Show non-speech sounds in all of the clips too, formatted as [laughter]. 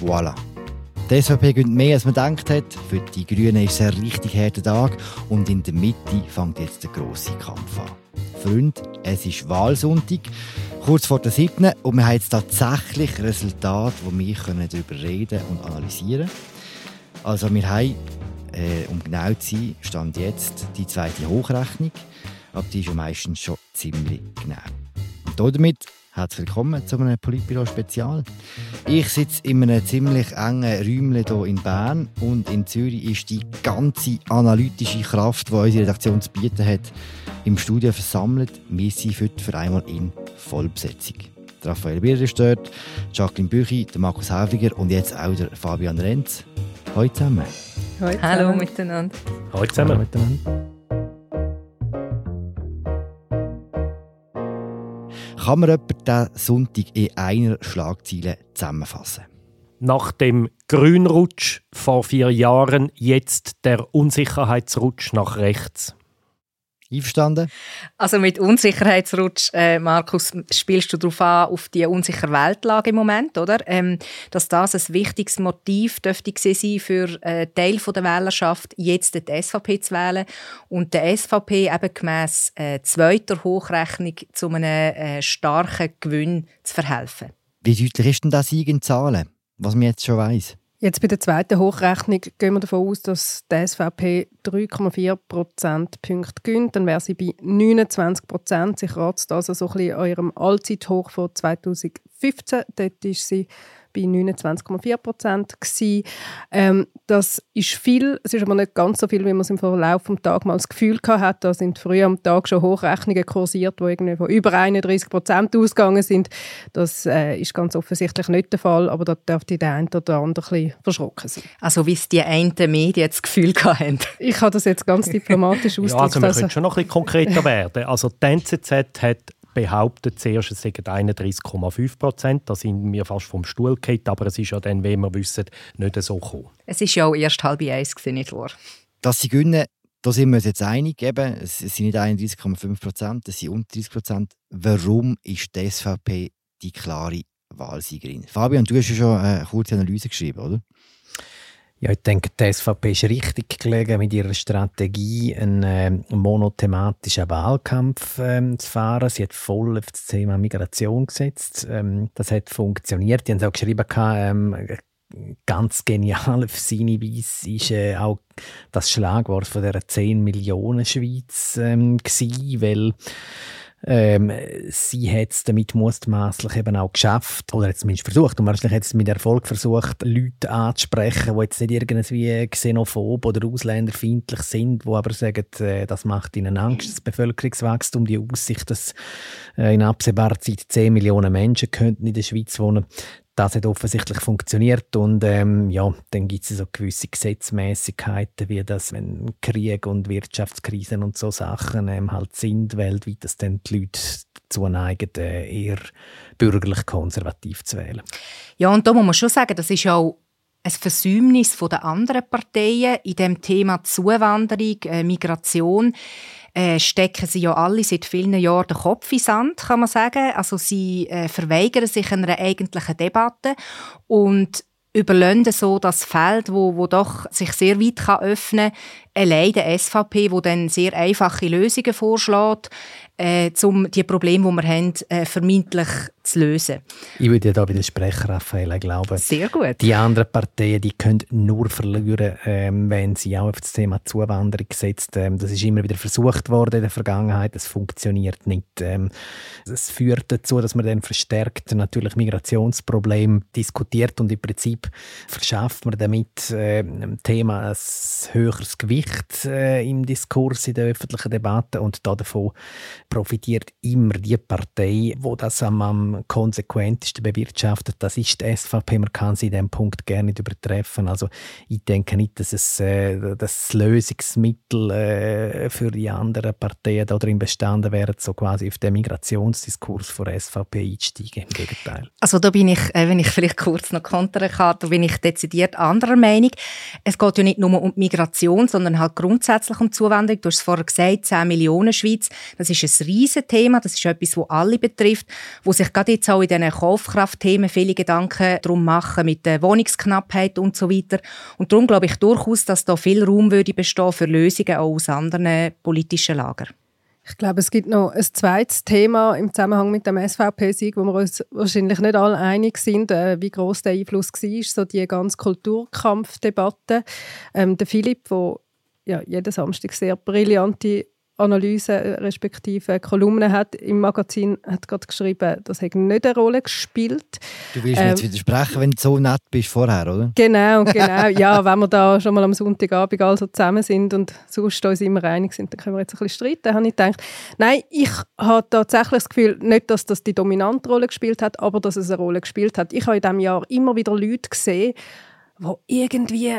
Voilà. Die SVP gönnt mehr, als man gedacht hat. Für die Grünen ist es ein richtig harter Tag und in der Mitte fängt jetzt der grosse Kampf an. Freunde, es ist Wahlsonntag, kurz vor der 7. und wir haben jetzt tatsächlich Resultate, wo wir darüber reden und analysieren können. Also wir haben, äh, um genau zu sein, stand jetzt die zweite Hochrechnung, aber die ist ja meistens schon ziemlich genau. Und damit Herzlich willkommen zu einem Politbüro-Spezial. Ich sitze in einem ziemlich engen Räumchen hier in Bern und in Zürich ist die ganze analytische Kraft, die unsere Redaktion zu bieten hat, im Studio versammelt. Wir sind heute für einmal in Vollbesetzung. Raphael Birrer ist dort, Jacqueline Büchi, Markus Häfliger und jetzt auch der Fabian Renz. Hallo zusammen. Hallo, Hallo miteinander. Hallo zusammen. Hallo miteinander. Kann man etwa diesen Sonntag in einer Schlagzeile zusammenfassen? Nach dem Grünrutsch vor vier Jahren jetzt der Unsicherheitsrutsch nach rechts. Einverstanden? Also mit Unsicherheitsrutsch, äh, Markus, spielst du darauf an, auf die unsichere Weltlage im Moment, oder? Ähm, dass das ein wichtiges Motiv dürfte sein für äh, Teil der Wählerschaft, jetzt die SVP zu wählen und der SVP eben gemäss äh, zweiter Hochrechnung zu einem äh, starken Gewinn zu verhelfen. Wie deutlich ist denn das in Zahlen, was man jetzt schon weiß? Jetzt bei der zweiten Hochrechnung gehen wir davon aus, dass die SVP 3,4 Prozentpunkte gönnt. Dann wäre sie bei 29 Prozent. Sie kratzt also so ein bisschen an ihrem Allzeithoch von 2015. Dort ist sie bei 29,4 Prozent. Ähm, das ist viel, es ist aber nicht ganz so viel, wie man es im Verlauf des Tages mal das Gefühl hatte. Da sind früher am Tag schon Hochrechnungen kursiert, die irgendwie von über 31 Prozent ausgegangen sind. Das äh, ist ganz offensichtlich nicht der Fall, aber da dürfte der eine oder andere ein bisschen verschrocken sein. Also wie es die einen Medien das Gefühl hatten. Ich habe das jetzt ganz diplomatisch ausgedrückt. [laughs] ja, also wir können schon noch ein bisschen konkreter [laughs] werden. Also die NZZ hat behauptet zuerst, es seien 31,5 Prozent. Da sind wir fast vom Stuhl gefallen, aber es ist ja dann, wie wir wissen, nicht so gekommen. Es war ja auch erst halb eins, nicht wahr? Dass sie gewinnen, da sind wir uns jetzt einig. Eben, es sind nicht 31,5 Prozent, es sind unter 30 Prozent. Warum ist die SVP die klare Wahlsiegerin? Fabian, du hast ja schon eine kurze Analyse geschrieben, oder? Ja, ich denke, die SVP ist richtig gelegen, mit ihrer Strategie einen äh, monothematischen Wahlkampf ähm, zu fahren. Sie hat voll auf das Thema Migration gesetzt. Ähm, das hat funktioniert. Die haben es auch geschrieben, ähm, ganz genial auf seine Weise ist äh, auch das Schlagwort von der 10 Millionen Schweiz ähm, gewesen, weil ähm, sie hat es damit mutmaßlich eben auch geschafft, oder jetzt zumindest versucht, und wahrscheinlich hat es mit Erfolg versucht, Leute anzusprechen, die jetzt nicht irgendwie xenophob oder ausländerfeindlich sind, die aber sagen, äh, das macht ihnen Angst, das Bevölkerungswachstum, die Aussicht, dass äh, in absehbarer Zeit 10 Millionen Menschen könnten in der Schweiz wohnen, das hat offensichtlich funktioniert und ähm, ja, dann gibt es so gewisse Gesetzmäßigkeiten, wie das, wenn Krieg und Wirtschaftskrisen und so Sachen ähm, halt sind weltweit, dass dann die Leute dazu neigen, äh, eher bürgerlich-konservativ zu wählen. Ja, und da muss man schon sagen, das ist auch ein Versäumnis der anderen Parteien in dem Thema Zuwanderung, äh, Migration äh, stecken sie ja alle seit vielen Jahren den Kopf in Sand, kann man sagen. Also sie äh, verweigern sich einer eigentlichen Debatte und überlösen so das Feld, wo, wo doch sich sehr weit kann öffnen allein der SVP, wo dann sehr einfache Lösungen vorschlägt, äh, um die Probleme, die wir haben, äh, vermeintlich zu lösen. Ich würde dir da widersprechen, Raphael. Ich glaube, Sehr gut. die anderen Parteien die können nur verlieren, ähm, wenn sie auch auf das Thema Zuwanderung setzen. Ähm, das ist immer wieder versucht worden in der Vergangenheit. Das funktioniert nicht. Ähm, das führt dazu, dass man dann verstärkt natürlich Migrationsprobleme diskutiert und im Prinzip verschafft man damit äh, dem Thema ein höheres Gewicht äh, im Diskurs in der öffentlichen Debatte und davon profitiert immer die Partei, wo das am, am konsequentesten bewirtschaftet. Das ist die SVP. Man kann sie in diesem Punkt gerne nicht übertreffen. Also ich denke nicht, dass es äh, das Lösungsmittel äh, für die anderen Parteien darin bestanden wäre, so quasi auf den Migrationsdiskurs von der SVP einzusteigen. Im Gegenteil. Also da bin ich, äh, wenn ich vielleicht kurz noch kontern kann, da bin ich dezidiert anderer Meinung. Es geht ja nicht nur um Migration, sondern sondern halt grundsätzlich um Zuwanderung. Du hast es vorher gesagt, 10 Millionen Schweiz. Das ist ein riesen Thema. Das ist etwas, das alle betrifft, wo sich gerade jetzt auch in diesen Kaufkraftthemen viele Gedanken darum machen, mit der Wohnungsknappheit und so weiter. Und darum glaube ich durchaus, dass da viel Raum würde bestehen für Lösungen auch aus anderen politischen Lagern. Ich glaube, es gibt noch ein zweites Thema im Zusammenhang mit dem SVP-Sieg, wo wir uns wahrscheinlich nicht alle einig sind, äh, wie groß der Einfluss war, so die ganze Kulturkampfdebatte. Ähm, der Philipp, der ja, jeden Samstag sehr brillante Analyse äh, respektive Kolumne hat im Magazin hat gerade geschrieben, das hat nicht eine Rolle gespielt. Du willst ähm, mir jetzt ähm, widersprechen, wenn du so nett bist vorher, oder? Genau, genau. [laughs] ja, wenn wir da schon mal am Sonntagabend also zusammen sind und sonst uns immer einig sind, dann können wir jetzt ein bisschen streiten, habe ich gedacht. Nein, ich habe tatsächlich das Gefühl, nicht, dass das die dominante Rolle gespielt hat, aber dass es eine Rolle gespielt hat. Ich habe in diesem Jahr immer wieder Leute gesehen, die irgendwie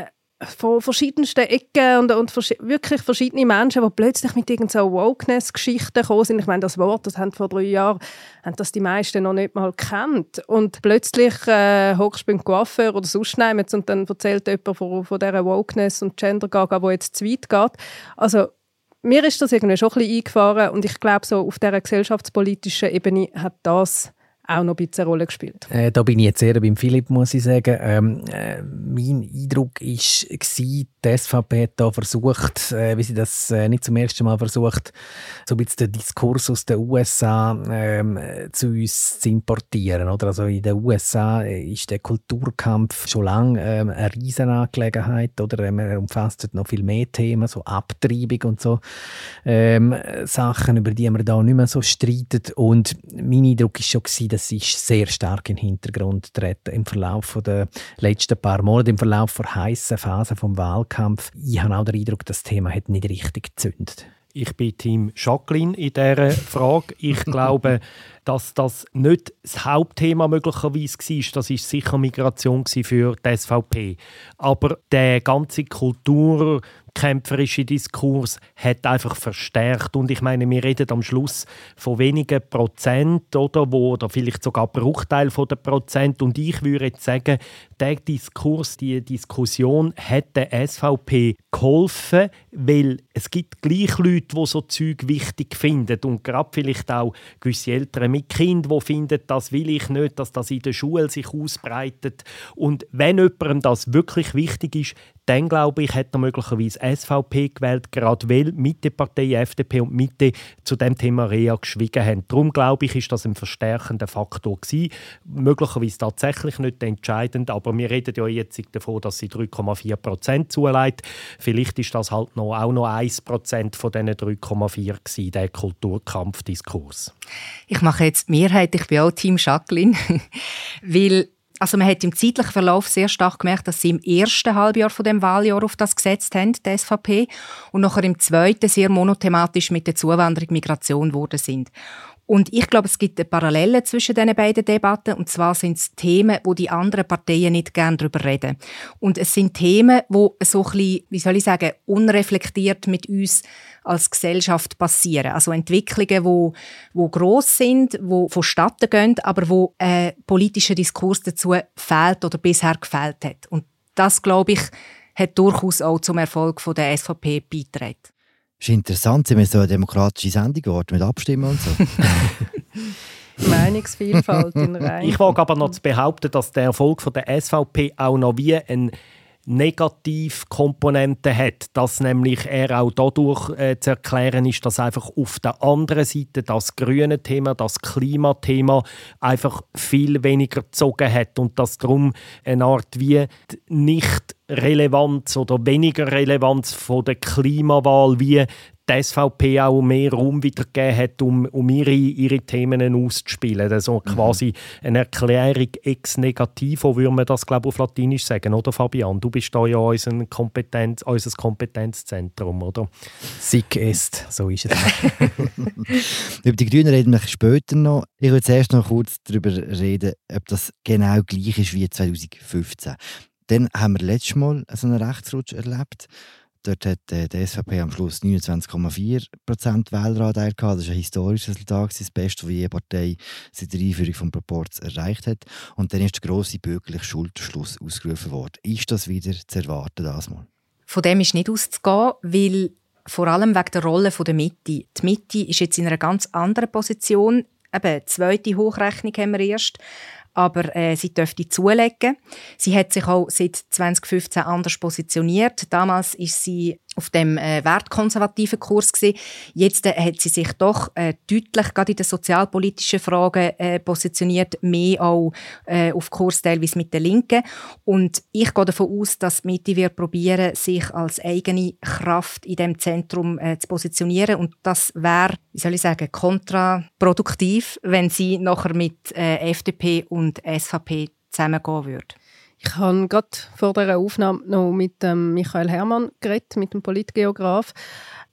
von verschiedensten Ecken und, und vers wirklich verschiedene Menschen, die plötzlich mit irgendeiner Wokeness-Geschichten gekommen sind. Ich meine, das Wort, das haben vor drei Jahren haben das die meisten noch nicht mal kennt. Und plötzlich äh, hockst du beim oder sonst jemand und dann erzählt jemand von, von dieser Wokeness und Gender-Gaga, die jetzt zu weit geht. Also mir ist das irgendwie schon ein bisschen eingefahren und ich glaube, so auf dieser gesellschaftspolitischen Ebene hat das auch noch ein bisschen eine Rolle gespielt. Äh, da bin ich jetzt eher beim Philipp, muss ich sagen. Ähm, äh, mein Eindruck war, die SVP hat da versucht, äh, wie sie das äh, nicht zum ersten Mal versucht, so ein bisschen den Diskurs aus den USA ähm, zu uns zu importieren. Oder? Also in den USA ist der Kulturkampf schon lange ähm, eine Riesenangelegenheit. Oder? Ähm, er umfasst noch viel mehr Themen, so Abtreibung und so ähm, Sachen, über die man da nicht mehr so streitet. Und mein Eindruck war schon, das ist sehr stark in den Hintergrund treten im Verlauf der letzten paar Monate, im Verlauf der heißen Phase vom Wahlkampf. Ich habe auch den Eindruck, das Thema hat nicht richtig gezündet. Ich bin Team Jacqueline in dieser Frage. Ich glaube, [laughs] dass das nicht das Hauptthema möglicherweise war. Das war sicher Migration für die SVP. Aber der ganze Kultur- kämpferische Diskurs hat einfach verstärkt. Und ich meine, wir reden am Schluss von wenigen Prozent oder, wo, oder vielleicht sogar Bruchteil von der Prozent. Und ich würde jetzt sagen, der Diskurs, die Diskussion hat der SVP geholfen, weil es gibt gleich Leute, die so Zeug wichtig finden und gerade vielleicht auch gewisse Eltern mit Kind, die finden, das will ich nicht, dass das in der Schule sich ausbreitet. Und wenn jemandem das wirklich wichtig ist, dann glaube ich, hätte er möglicherweise SVP gewählt, gerade weil Mittepartei FDP und Mitte zu dem Thema Rea geschwiegen haben. Darum glaube ich, ist das ein verstärkender Faktor gewesen. Möglicherweise tatsächlich nicht entscheidend, aber wir reden ja jetzt davon, dass sie 3,4 Prozent zuleiht. Vielleicht ist das halt noch, auch noch 1 Prozent von diesen 3,4 gewesen, der Kulturkampfdiskurs. Ich mache jetzt die Mehrheit, ich bin auch Team Jacqueline, [laughs] weil also man hat im zeitlichen Verlauf sehr stark gemerkt, dass sie im ersten Halbjahr von dem Wahljahr auf das gesetzt haben, die SVP, und nachher im zweiten sehr monothematisch mit der Zuwanderung, Migration wurde sind. Und ich glaube, es gibt eine Parallele zwischen diesen beiden Debatten. Und zwar sind es Themen, wo die anderen Parteien nicht gerne darüber reden. Und es sind Themen, wo so ein bisschen, wie soll ich sagen, unreflektiert mit uns als Gesellschaft passieren. Also Entwicklungen, wo, wo groß sind, wo vonstatten gehen, aber wo ein politischer Diskurs dazu fehlt oder bisher gefehlt hat. Und das, glaube ich, hat durchaus auch zum Erfolg von der SVP beigetragen. Das ist interessant, sind wir so eine demokratische Sendung geworden mit Abstimmen und so. [laughs] [laughs] Meinungsvielfalt in [laughs] Reihen. Ich wage aber noch zu behaupten, dass der Erfolg von der SVP auch noch wie ein Negativkomponente hat, dass nämlich er auch dadurch äh, zu erklären ist, dass einfach auf der anderen Seite das grüne Thema, das Klimathema einfach viel weniger gezogen hat. Und dass darum eine Art wie nicht Relevanz oder weniger Relevanz von der Klimawahl wie die SVP auch mehr Raum wiedergegeben hat, um, um ihre, ihre Themen auszuspielen. Also mhm. quasi eine Erklärung ex negativo, würde man das glaube auf Latinisch sagen, oder Fabian? Du bist da ja unser, Kompetenz, unser Kompetenzzentrum, oder? Sick est, so ist es. [laughs] Über die Grünen reden wir später noch. Ich will zuerst noch kurz darüber reden, ob das genau gleich ist wie 2015. Dann haben wir letztes Mal so einen Rechtsrutsch erlebt. Dort hat äh, die SVP am Schluss 29,4% Wähleranteil gehabt. Das ist ein historisches Resultat, das Beste, was jede Partei seit der Einführung des Proports erreicht hat. Und dann ist der grosse bürgerliche Schulterschluss ausgerufen worden. Ist das wieder zu erwarten, das mal? Von dem ist nicht auszugehen, weil vor allem wegen der Rolle der Mitte. Die Mitte ist jetzt in einer ganz anderen Position. Eben, zweite Hochrechnung haben wir erst aber äh, sie dürfte zulegen. Sie hat sich auch seit 2015 anders positioniert. Damals ist sie auf dem äh, wertkonservativen Kurs gewesen. Jetzt äh, hat sie sich doch äh, deutlich gerade in den sozialpolitischen Fragen äh, positioniert, mehr auch äh, auf Kurs teilweise mit der Linken. Und ich gehe davon aus, dass Mitte wird probieren, sich als eigene Kraft in dem Zentrum äh, zu positionieren. Und das wäre, wie soll ich sagen, kontraproduktiv, wenn sie nachher mit äh, FDP und SVP zusammengehen würde. Ich habe gerade vor dieser Aufnahme noch mit ähm, Michael Hermann geredet, mit dem Politgeograf.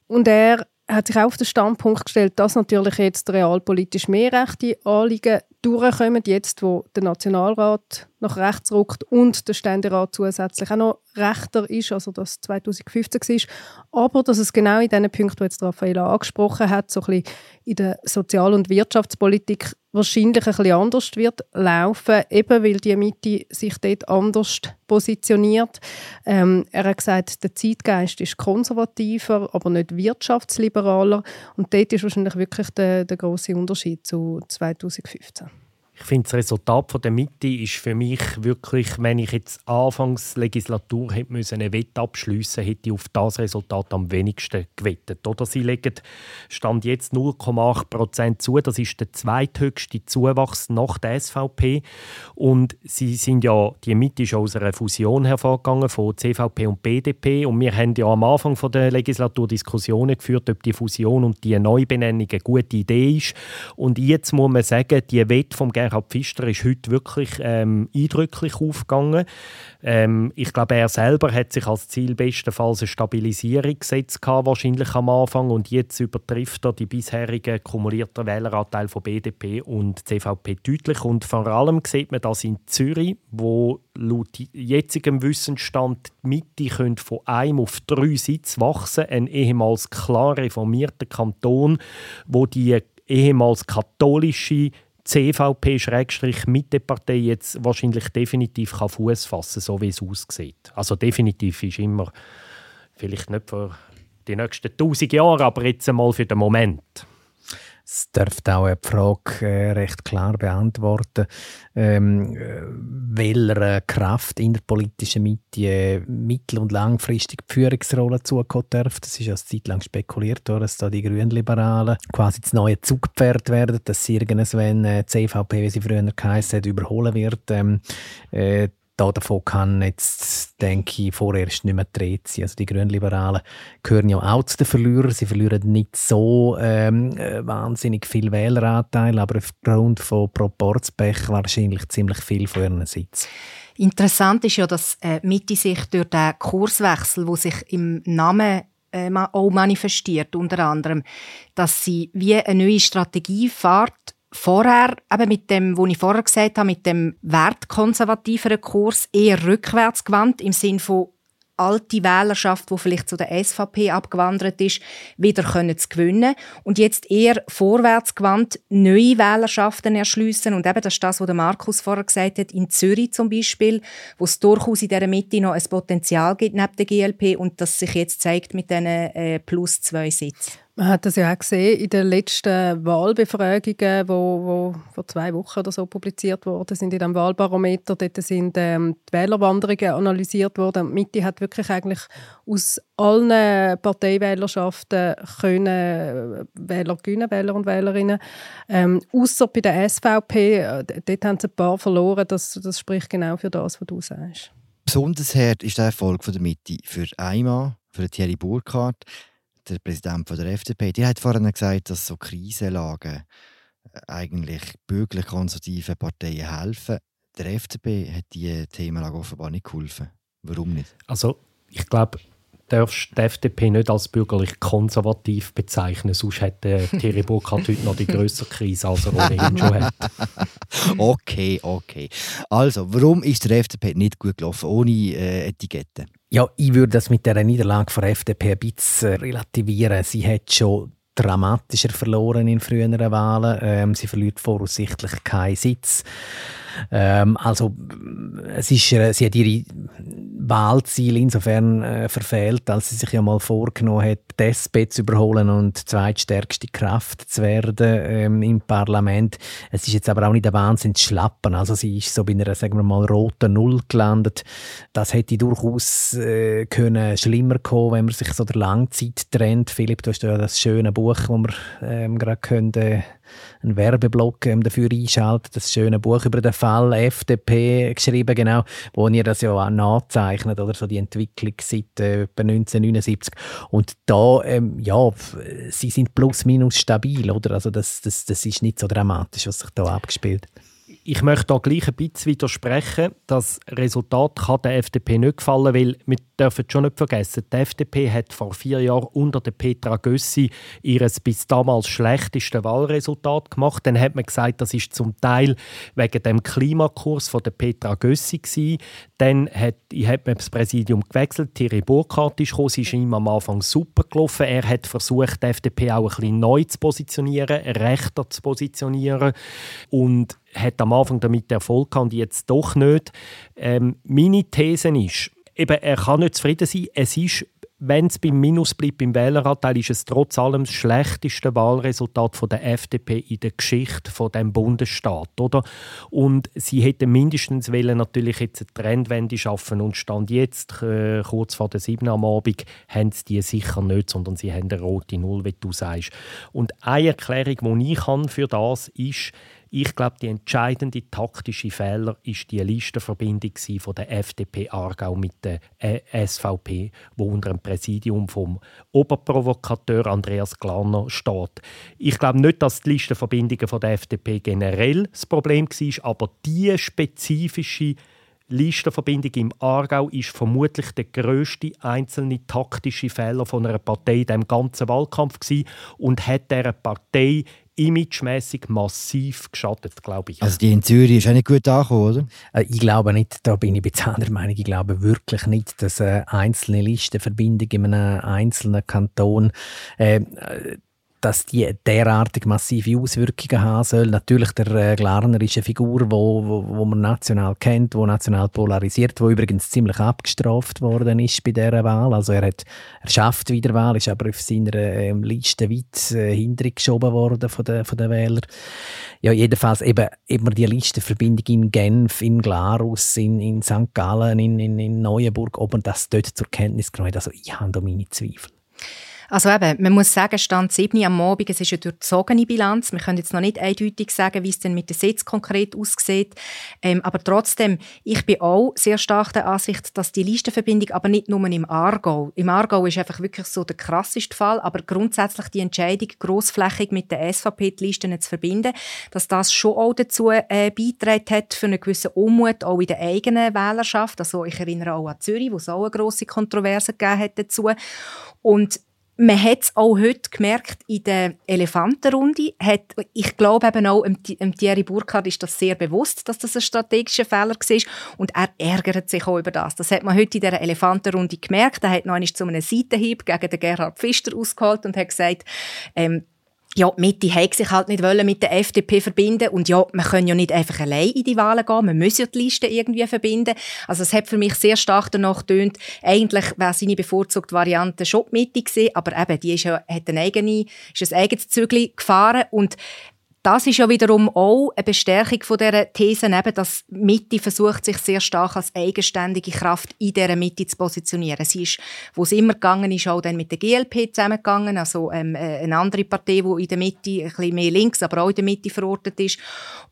Und er hat sich auch auf den Standpunkt gestellt, dass natürlich jetzt realpolitisch mehr rechte Anliegen durchkommen, jetzt wo der Nationalrat nach rechts rückt und der Ständerat zusätzlich auch noch rechter ist, also das 2015 war. Aber dass es genau in diesen Punkten, die jetzt Raffaella angesprochen hat, so ein bisschen in der Sozial- und Wirtschaftspolitik wahrscheinlich ein bisschen anders wird laufen, eben weil die Mitte sich dort anders positioniert. Ähm, er hat gesagt, der Zeitgeist ist konservativer, aber nicht wirtschaftsliberaler. Und dort ist wahrscheinlich wirklich der, der große Unterschied zu 2015. Ich finde, das Resultat von der Mitte ist für mich wirklich, wenn ich jetzt anfangs Legislatur hätte müssen eine Wette abschliessen, hätte ich auf das Resultat am wenigsten gewettet. Oder sie legen stand jetzt 0,8 Prozent zu. Das ist der zweithöchste Zuwachs nach der SVP. Und sie sind ja, die Mitte ist aus einer Fusion hervorgegangen von CVP und BDP. Und wir haben ja am Anfang von der Legislatur Diskussionen geführt, ob die Fusion und die Neubenennung eine gute Idee ist. Und jetzt muss man sagen, die Wette vom Gerhard Gerhard Pfister ist heute wirklich ähm, eindrücklich aufgegangen. Ähm, ich glaube, er selber hat sich als Ziel bestenfalls eine Stabilisierung gesetzt, wahrscheinlich am Anfang. Und jetzt übertrifft er die bisherigen kumulierten Wähleranteil von BDP und CVP deutlich. Und vor allem sieht man das in Zürich, wo laut jetzigem Wissensstand die Mitte von einem auf drei Sitze wachsen Ein ehemals klar reformierter Kanton, wo die ehemals katholische CVP-Mittepartei jetzt wahrscheinlich definitiv Fuß fassen so wie es aussieht. Also definitiv ist immer, vielleicht nicht für die nächsten tausend Jahre, aber jetzt einmal für den Moment. Es dürfte auch eine Frage äh, recht klar beantworten, ähm, äh, welcher Kraft in der politischen Mitte äh, mittel- und langfristig die Führungsrolle zukommen darf. Das ist ja eine Zeit lang spekuliert worden, dass da die Grünliberalen quasi das neue Zugpferd werden, dass sie irgendwann äh, die CVP, wie sie früher geheißen hat, überholen wird. Ähm, äh, da davon kann jetzt, denke ich, vorerst nicht mehr gedreht sein. Also die Grünliberalen gehören ja auch zu den Verlierern. Sie verlieren nicht so ähm, äh, wahnsinnig viel Wähleranteil, aber aufgrund von Proporzpech wahrscheinlich ziemlich viel von ihren Sitz. Interessant ist ja, dass äh, Mitte sich durch den Kurswechsel, wo sich im Namen äh, auch manifestiert, unter anderem, dass sie wie eine neue Strategie fährt, vorher, eben mit dem, was ich vorher gesagt habe, mit dem wertkonservativeren Kurs eher rückwärts gewandt, im Sinne von alte Wählerschaft, die vielleicht zu der SVP abgewandert ist, wieder können zu gewinnen und jetzt eher vorwärts gewandt neue Wählerschaften erschliessen und eben das ist das, was Markus vorher gesagt hat, in Zürich zum Beispiel, wo es durchaus in dieser Mitte noch ein Potenzial gibt neben der GLP und das sich jetzt zeigt mit diesen äh, plus zwei Sitzen. Man hat das ja auch gesehen in den letzten Wahlbefragungen, die wo, wo vor zwei Wochen oder so publiziert worden sind in dem Wahlbarometer. Dort sind ähm, die Wählerwanderungen analysiert worden. Die Mitte hat wirklich eigentlich aus allen Parteiwählerschaften können äh, Wähler gewinnen, Wähler und Wählerinnen. Ähm, Außer bei der SVP, äh, dort haben sie ein paar verloren. Das, das spricht genau für das, was du sagst. Besonders hart ist der Erfolg von der Mitte für Eimann, für Thierry Burkhardt der Präsident von der FDP, die hat vorhin gesagt, dass so Krisenlagen äh, eigentlich bürgerlich konservativen Parteien helfen. Der FDP hat diese Themenlage offenbar nicht geholfen. Warum nicht? Also ich glaube, darfst die FDP nicht als bürgerlich konservativ bezeichnen, sonst hätte Thierry Burkhardt heute noch die größere Krise, als er ohnehin schon hat. [laughs] okay, okay. Also, warum ist der FDP nicht gut gelaufen, ohne äh, Etikette? Ja, ich würde das mit der Niederlage der FDP ein bisschen relativieren. Sie hat schon dramatischer verloren in früheren Wahlen. Ähm, sie verliert voraussichtlich keinen Sitz. Ähm, also es ist, äh, sie hat ihre Wahlziel insofern äh, verfehlt, als sie sich ja mal vorgenommen hat, die SP zu überholen und zweitstärkste Kraft zu werden ähm, im Parlament. Es ist jetzt aber auch nicht ein Wahnsinn zu schlappen. Also sie ist so bei einer, sagen wir mal, roten Null gelandet. Das hätte durchaus äh, können schlimmer kommen, wenn man sich so der Langzeit trennt. Philipp, du hast ja das schöne Buch, das wir ähm, gerade können, äh, einen Werbeblock ähm, dafür einschaltet, das schöne Buch über den Fall FDP geschrieben, genau, wo ihr das ja auch nachzeichnet, oder so die Entwicklung seit äh, 1979. Und da, ähm, ja, sie sind plus minus stabil, oder? Also das, das, das ist nicht so dramatisch, was sich da abgespielt hat ich möchte da gleich ein bisschen widersprechen. Das Resultat kann der FDP nicht gefallen, weil wir dürfen schon nicht vergessen, die FDP hat vor vier Jahren unter der Petra Gössi ihr bis damals schlechteste Wahlresultat gemacht. Dann hat man gesagt, das ist zum Teil wegen dem Klimakurs von der Petra Gössi gewesen. Dann hat, hat man das Präsidium gewechselt. Thierry Burkhardt ist gekommen. Sie ist ihm am Anfang super gelaufen. Er hat versucht, die FDP auch ein bisschen neu zu positionieren, rechter zu positionieren. Und hat am Anfang damit Erfolg gehabt und jetzt doch nicht. Ähm, meine These ist, eben, er kann nicht zufrieden sein. Es ist wenn es beim Minus bleibt beim Wähleranteil, ist es trotz allem das schlechteste Wahlresultat von der FDP in der Geschichte von dem Bundesstaat, oder? Und sie hätten mindestens wollen natürlich jetzt eine Trendwende schaffen und stand jetzt äh, kurz vor der 7 am Abend haben sie die sicher nicht, sondern sie haben eine rote Null, wie du sagst. Und eine Erklärung, die ich habe für das ist, ich glaube, die entscheidende taktische Fehler ist die Listenverbindung von der FDP Aargau mit der äh, SVP, wo unter dem Präsidium vom Oberprovokateur Andreas Glarner steht. Ich glaube nicht, dass die Listenverbindungen von der FDP generell das Problem war, aber die spezifische Listenverbindung im Aargau ist vermutlich der größte einzelne taktische Fehler von einer Partei in diesem ganzen Wahlkampf gewesen und hat dieser Partei imagemäßig massiv geschadet, glaube ich. Also die in Zürich ist auch nicht gut angekommen, oder? Äh, ich glaube nicht, da bin ich ein anderer Meinung, ich glaube wirklich nicht, dass eine einzelne Listenverbindung in einem einzelnen Kanton äh, dass die derartig massive Auswirkungen haben soll. Natürlich der äh, Glarner ist eine Figur, wo, wo, wo man national kennt, wo national polarisiert, wo übrigens ziemlich abgestraft worden ist bei dieser Wahl. Also er hat er schafft Wiederwahl, ist aber auf seiner äh, Liste weit äh, hintergeschoben worden von den, von den Wählern. Ja, jedenfalls eben, eben die Listenverbindung in Genf, in Glarus, in, in St. Gallen, in, in, in Neuenburg, ob man das dort zur Kenntnis genommen hat. Also ich habe da meine Zweifel. Also eben, man muss sagen, Stand 7 am Morgen, es ist eine durchzogene Bilanz. Wir können jetzt noch nicht eindeutig sagen, wie es denn mit den Sitz konkret aussieht. Ähm, aber trotzdem, ich bin auch sehr stark der Ansicht, dass die Listenverbindung, aber nicht nur im Aargau. Im Aargau ist einfach wirklich so der krasseste Fall, aber grundsätzlich die Entscheidung, grossflächig mit der SVP die Listen zu verbinden, dass das schon auch dazu äh, beigetragen hat, für einen gewissen Unmut auch in der eigenen Wählerschaft. Also ich erinnere auch an Zürich, wo es auch eine grosse Kontroverse gegeben hat dazu. Und man hat es auch heute gemerkt in der Elefantenrunde. Hat, ich glaube eben auch, dem Thierry Burkhardt ist das sehr bewusst, dass das ein strategischer Fehler war. Und er ärgert sich auch über das. Das hat man heute in der Elefantenrunde gemerkt. Er hat noch einmal zu einem Seitenhieb gegen den Gerhard Pfister ausgeholt und hat gesagt, ähm, ja, Mitte hat sich halt nicht wollen mit der FDP verbinden. Und ja, man kann ja nicht einfach allein in die Wahlen gehen, man muss ja die Liste irgendwie verbinden. Also es hat für mich sehr stark danach getönt, eigentlich wäre seine bevorzugte Variante schon die Mitte gewesen, aber eben, die ist ja, hat eine eigene, ist ein eigenes Zügel gefahren. Und das ist ja wiederum auch eine Bestärkung von dieser These, eben, dass Mitte versucht, sich sehr stark als eigenständige Kraft in dieser Mitte zu positionieren. Sie ist, wo es immer gegangen ist, auch dann mit der GLP zusammengegangen, also ähm, äh, eine andere Partei, die in der Mitte, ein bisschen mehr links, aber auch in der Mitte verortet ist.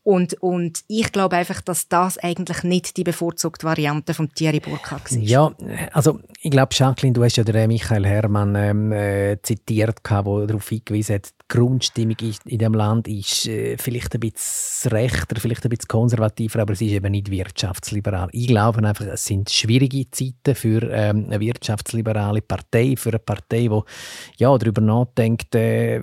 Und, und ich glaube einfach, dass das eigentlich nicht die bevorzugte Variante von Thierry Burkhardt ist. Ja, also ich glaube, Jacqueline, du hast ja den Michael Herrmann ähm, äh, zitiert, der darauf hingewiesen hat, Grundstimmung in dem Land ist äh, vielleicht ein bisschen rechter, vielleicht ein bisschen konservativer, aber es ist eben nicht wirtschaftsliberal. Ich glaube einfach, es sind schwierige Zeiten für ähm, eine wirtschaftsliberale Partei, für eine Partei, die ja, darüber nachdenkt, äh,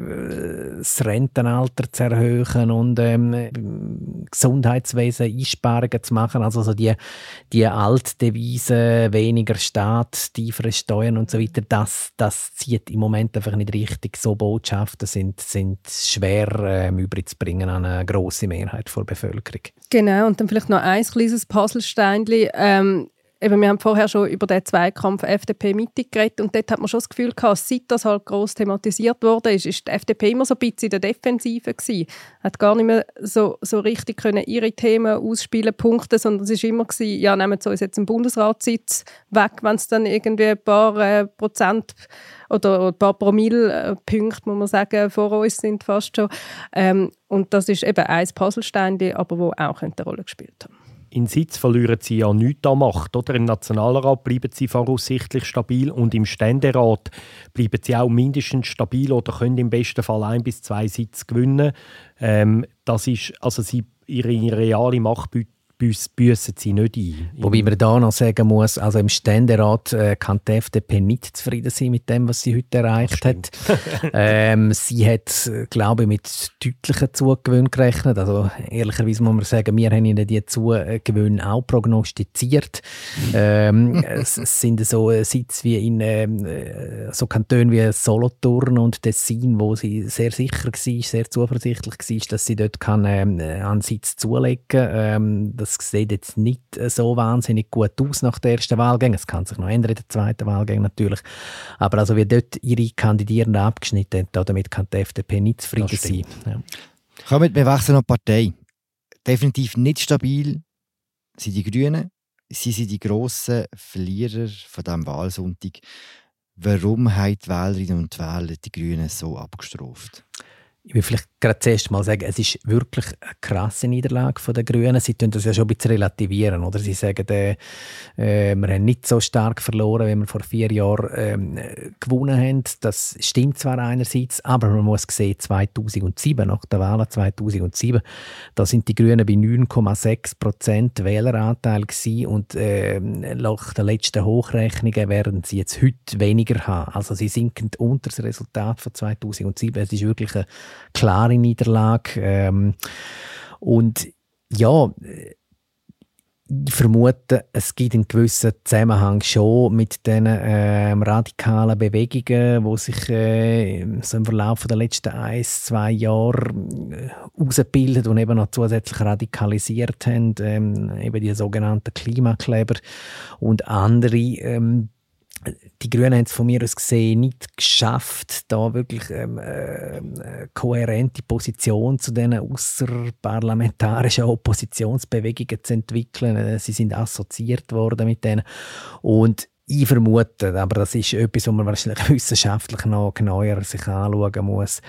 das Rentenalter zu erhöhen und ähm, Gesundheitswesen Einsparungen zu machen. Also so die, die Altdevise, weniger Staat, tiefere Steuern und so weiter, das, das zieht im Moment einfach nicht richtig. So Botschaften sind, sind schwer ähm, überzubringen an eine grosse Mehrheit der Bevölkerung. Genau, und dann vielleicht noch ein kleines Puzzlesteinchen. Ähm, eben, wir haben vorher schon über den Zweikampf FDP-Mitte geredet und dort hat man schon das Gefühl gehabt, seit das halt gross thematisiert wurde, ist, ist die FDP immer so ein bisschen in der Defensive gewesen. Hat gar nicht mehr so, so richtig können ihre Themen ausspielen, Punkte, sondern es ist immer gewesen, ja, nehmen Sie uns jetzt einen Bundesratssitz weg, wenn es dann irgendwie ein paar äh, Prozent oder ein paar Promille-Punkte, muss man sagen, vor uns sind fast schon. Ähm, und das ist eben ein Puzzlestein, aber wo auch eine Rolle gespielt haben in Sitz verlieren sie ja nichts an Macht. Oder? Im Nationalrat bleiben sie voraussichtlich stabil und im Ständerat bleiben sie auch mindestens stabil oder können im besten Fall ein bis zwei Sitze gewinnen. Ähm, das ist, also sie, ihre reale Macht büssen sie nicht ein. Wobei man da noch sagen muss, also im Ständerat äh, kann die FDP nicht zufrieden sein mit dem, was sie heute erreicht hat. [laughs] [laughs] ähm, sie hat, glaube ich, mit deutlichen Zugewinn gerechnet. Also ehrlicherweise muss man sagen, wir haben ihnen die Zugewinne auch prognostiziert. [laughs] ähm, es, sind so Sitze wie in ähm, äh, so Kantonen wie Solothurn und Tessin, wo sie sehr sicher war, sehr zuversichtlich war, dass sie dort kann, ähm, einen Sitz zulegen kann. Ähm, das sieht jetzt nicht so wahnsinnig gut aus nach der ersten Wahlgang. Es kann sich noch ändern in der zweiten Wahlgang natürlich. Aber also wie dort ihre Kandidierenden abgeschnitten haben, damit kann die FDP nicht zufrieden sein. Ja. Kommen wir wechseln noch Partei. Definitiv nicht stabil sind die Grünen. Sie sind die grossen Verlierer von diesem Wahlsonntag. Warum haben die Wählerinnen und Wähler die Grünen so abgestraft? Ich will vielleicht gerade zuerst mal sagen, es ist wirklich eine krasse Niederlage der Grünen. Sie tun das ja schon ein bisschen relativieren. Oder? Sie sagen, äh, äh, wir haben nicht so stark verloren, wie wir vor vier Jahren äh, gewonnen haben. Das stimmt zwar einerseits, aber man muss sehen, 2007, nach der Wahl 2007, da sind die Grünen bei 9,6 Prozent Wähleranteil gewesen und äh, nach den letzten Hochrechnungen werden sie jetzt heute weniger haben. Also sie sinken unter das Resultat von 2007. Es ist wirklich eine klare Niederlage. Ähm, und ja, ich vermute, es gibt einen gewissen Zusammenhang schon mit den ähm, radikalen Bewegungen, die sich äh, so im Verlauf der letzten ein, zwei Jahre äh, herausgebildet und eben noch zusätzlich radikalisiert haben, ähm, eben die sogenannten Klimakleber und andere ähm, die Grünen haben es von mir aus gesehen nicht geschafft, da wirklich ähm, äh, kohärente Position zu diesen außerparlamentarischen Oppositionsbewegungen zu entwickeln. Äh, sie sind assoziiert worden mit denen und ich vermute, aber das ist etwas, was man wahrscheinlich [laughs] wissenschaftlich noch genauer sich anschauen muss,